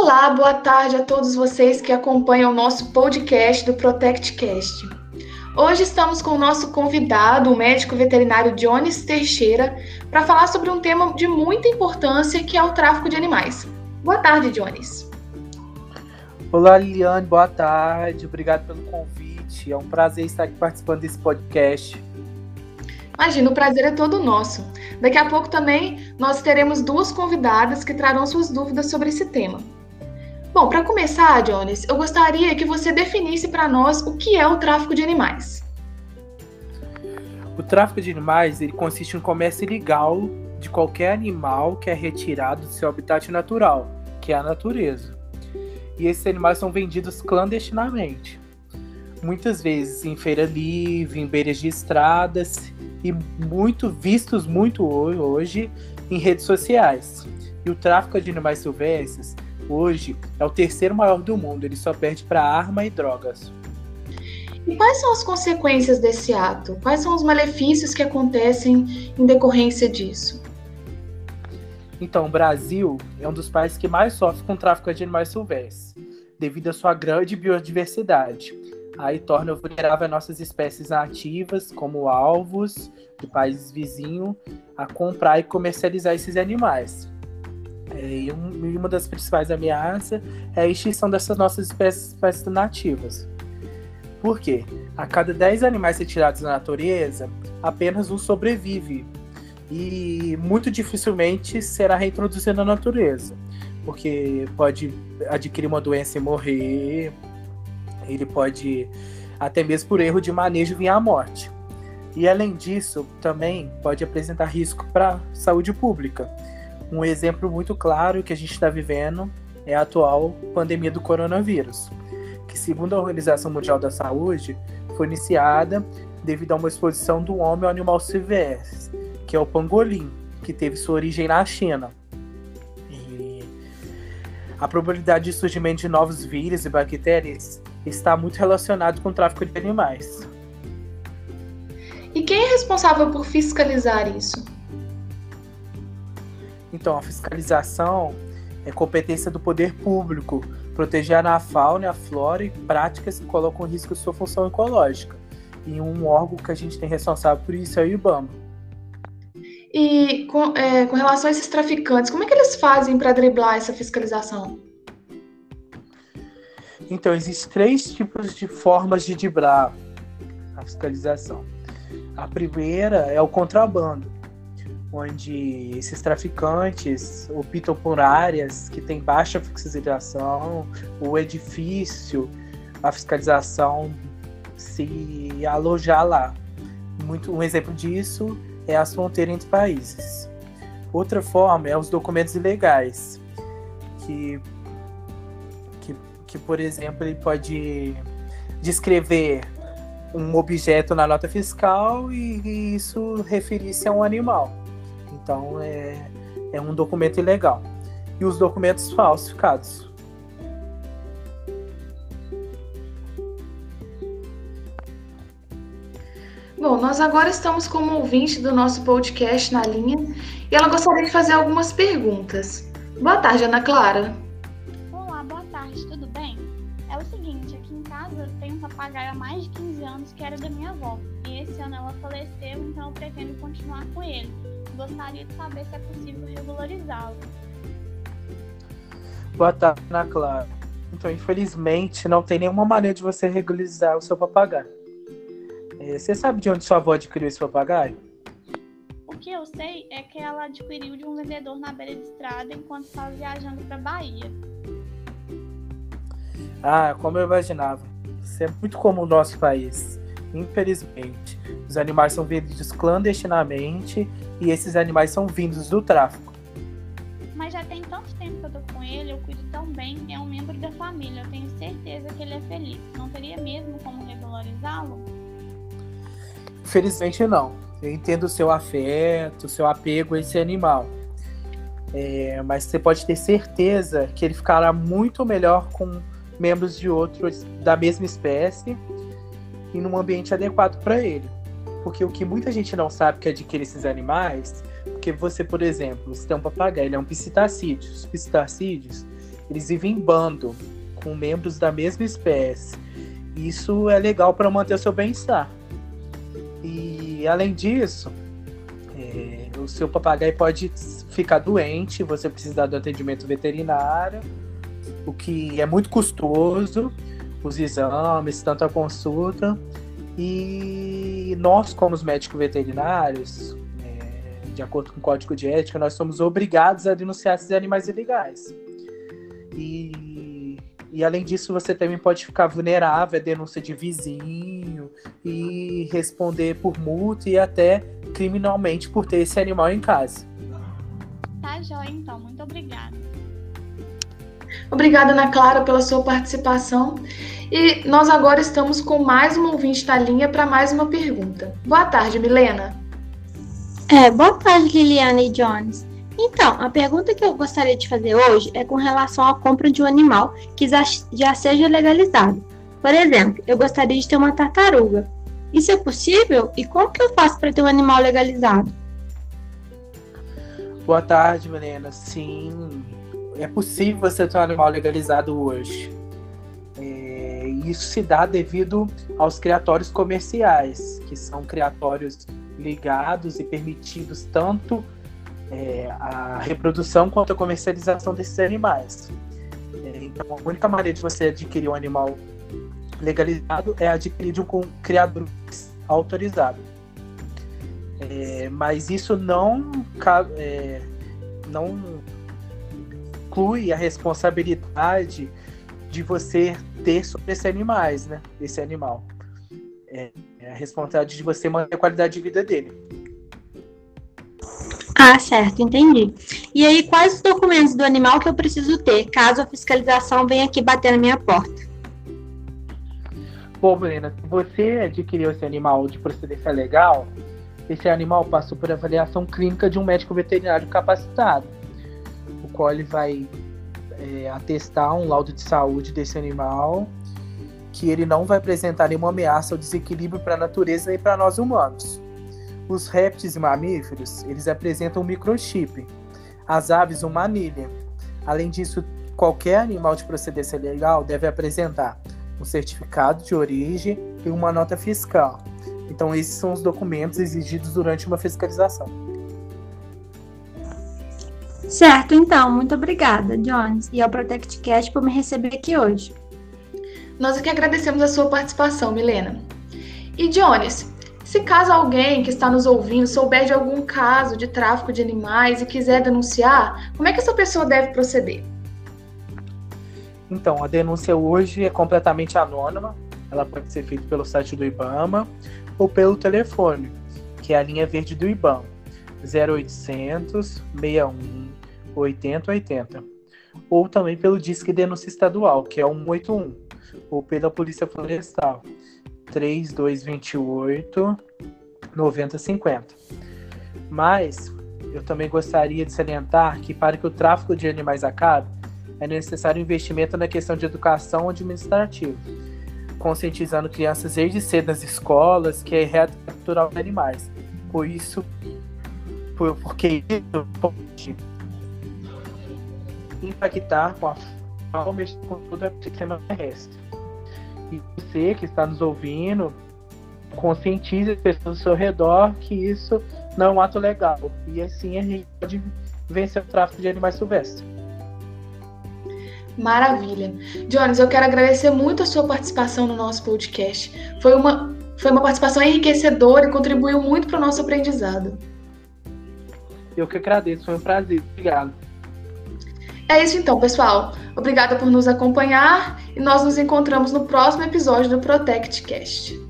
Olá, boa tarde a todos vocês que acompanham o nosso podcast do ProtectCast. Hoje estamos com o nosso convidado, o médico veterinário Jones Teixeira, para falar sobre um tema de muita importância que é o tráfico de animais. Boa tarde, Jones. Olá, Liliane, boa tarde. Obrigado pelo convite. É um prazer estar aqui participando desse podcast. Imagina, o prazer é todo nosso. Daqui a pouco também nós teremos duas convidadas que trarão suas dúvidas sobre esse tema. Bom, para começar, Jones, eu gostaria que você definisse para nós o que é o tráfico de animais. O tráfico de animais ele consiste em comércio ilegal de qualquer animal que é retirado do seu habitat natural, que é a natureza. E esses animais são vendidos clandestinamente. Muitas vezes em feira livre, em beiras de estradas e muito vistos muito hoje em redes sociais. E o tráfico de animais silvestres hoje é o terceiro maior do mundo, ele só perde para arma e drogas. E quais são as consequências desse ato? Quais são os malefícios que acontecem em decorrência disso? Então, o Brasil é um dos países que mais sofre com o tráfico de animais silvestres, devido à sua grande biodiversidade aí torna vulnerável nossas espécies nativas, como alvos de países vizinhos, a comprar e comercializar esses animais. É, e uma das principais ameaças é a extinção dessas nossas espécies, espécies nativas. Por quê? A cada 10 animais retirados da natureza, apenas um sobrevive e muito dificilmente será reintroduzido na natureza, porque pode adquirir uma doença e morrer, ele pode, até mesmo por erro de manejo, vir à morte. E além disso, também pode apresentar risco para a saúde pública. Um exemplo muito claro que a gente está vivendo é a atual pandemia do coronavírus, que, segundo a Organização Mundial da Saúde, foi iniciada devido a uma exposição do homem ao animal silvestre, que é o pangolim, que teve sua origem na China. E a probabilidade de surgimento de novos vírus e bactérias está muito relacionado com o tráfico de animais. E quem é responsável por fiscalizar isso? Então, a fiscalização é competência do poder público, proteger a fauna e a flora e práticas que colocam em risco sua função ecológica. E um órgão que a gente tem responsável por isso é o IBAMA. E com, é, com relação a esses traficantes, como é que eles fazem para driblar essa fiscalização? Então, existem três tipos de formas de driblar a fiscalização. A primeira é o contrabando, onde esses traficantes optam por áreas que têm baixa fiscalização, o edifício, a fiscalização se alojar lá. Muito, um exemplo disso é as fronteiras entre países. Outra forma é os documentos ilegais, que que, por exemplo, ele pode descrever um objeto na nota fiscal e, e isso referir-se a um animal. Então é, é um documento ilegal. E os documentos falsificados. Bom, nós agora estamos como ouvinte do nosso podcast na linha e ela gostaria de fazer algumas perguntas. Boa tarde, Ana Clara. papagaio há mais de 15 anos que era da minha avó. E esse ano ela faleceu, então eu pretendo continuar com ele. Gostaria de saber se é possível regularizá-lo. Boa tarde, Ana Clara. Então, infelizmente, não tem nenhuma maneira de você regularizar o seu papagaio. É, você sabe de onde sua avó adquiriu esse papagaio? O que eu sei é que ela adquiriu de um vendedor na beira de estrada enquanto estava viajando para Bahia. Ah, como eu imaginava. Isso é muito comum no nosso país. Infelizmente, os animais são vendidos clandestinamente e esses animais são vindos do tráfico. Mas já tem tanto tempo que eu tô com ele, eu cuido tão bem, é um membro da família, eu tenho certeza que ele é feliz. Não teria mesmo como regularizá-lo? Infelizmente não. Eu entendo o seu afeto, o seu apego a esse animal. É, mas você pode ter certeza que ele ficará muito melhor com membros de outros da mesma espécie e num ambiente adequado para ele. Porque o que muita gente não sabe que adquire esses animais, porque você, por exemplo, você tem um papagaio, ele é um psitacídeo. Os psitacídeos, eles vivem em bando, com membros da mesma espécie. Isso é legal para manter o seu bem-estar. E além disso, é, o seu papagaio pode ficar doente, você precisar do atendimento veterinário, o que é muito custoso, os exames, tanto a consulta. E nós, como os médicos veterinários, é, de acordo com o código de ética, nós somos obrigados a denunciar esses animais ilegais. E, e além disso, você também pode ficar vulnerável à denúncia de vizinho e responder por multa e até criminalmente por ter esse animal em casa. Tá joia, então. Muito obrigada. Obrigada, Ana Clara, pela sua participação. E nós agora estamos com mais um ouvinte da linha para mais uma pergunta. Boa tarde, Milena. É, boa tarde, Liliana e Jones. Então, a pergunta que eu gostaria de fazer hoje é com relação à compra de um animal que já seja legalizado. Por exemplo, eu gostaria de ter uma tartaruga. Isso é possível? E como que eu faço para ter um animal legalizado? Boa tarde, Milena. Sim, é possível você ter um animal legalizado hoje isso se dá devido aos criatórios comerciais, que são criatórios ligados e permitidos tanto é, a reprodução quanto a comercialização desses animais. É, então, a única maneira de você adquirir um animal legalizado é adquirir de um criador autorizado. É, mas isso não, é, não inclui a responsabilidade de você ter sobre esse animais, né? Esse animal. É, é a responsabilidade de você manter a qualidade de vida dele. Ah, certo, entendi. E aí, quais os documentos do animal que eu preciso ter, caso a fiscalização venha aqui bater na minha porta? Bom, Brena, se você adquiriu esse animal de procedência legal, esse animal passou por avaliação clínica de um médico veterinário capacitado, ele vai é, atestar um laudo de saúde desse animal que ele não vai apresentar nenhuma ameaça ou desequilíbrio para a natureza nem para nós humanos. Os répteis e mamíferos, eles apresentam um microchip. As aves, uma anilha. Além disso, qualquer animal de procedência legal deve apresentar um certificado de origem e uma nota fiscal. Então, esses são os documentos exigidos durante uma fiscalização. Certo, então, muito obrigada, Jones, e ao ProtectCast por me receber aqui hoje. Nós aqui agradecemos a sua participação, Milena. E Jones, se caso alguém que está nos ouvindo souber de algum caso de tráfico de animais e quiser denunciar, como é que essa pessoa deve proceder? Então, a denúncia hoje é completamente anônima. Ela pode ser feita pelo site do IBAMA ou pelo telefone, que é a linha verde do IBAMA, 0800 61 8080. Ou também pelo Disque Denúncia Estadual, que é 181, ou pela Polícia Florestal, 3228 9050. Mas eu também gostaria de salientar que para que o tráfico de animais acabe, é necessário investimento na questão de educação administrativa, conscientizando crianças desde cedo nas escolas que é reto capturar os animais. Por isso, por, porque isso pode impactar com a e com todo o sistema terrestre. E você que está nos ouvindo, conscientize as pessoas ao seu redor que isso não é um ato legal. E assim a gente pode vencer o tráfico de animais silvestres. Maravilha. Jones, eu quero agradecer muito a sua participação no nosso podcast. Foi uma, foi uma participação enriquecedora e contribuiu muito para o nosso aprendizado. Eu que agradeço, foi um prazer. Obrigado. É isso então, pessoal. Obrigada por nos acompanhar e nós nos encontramos no próximo episódio do ProtectCast.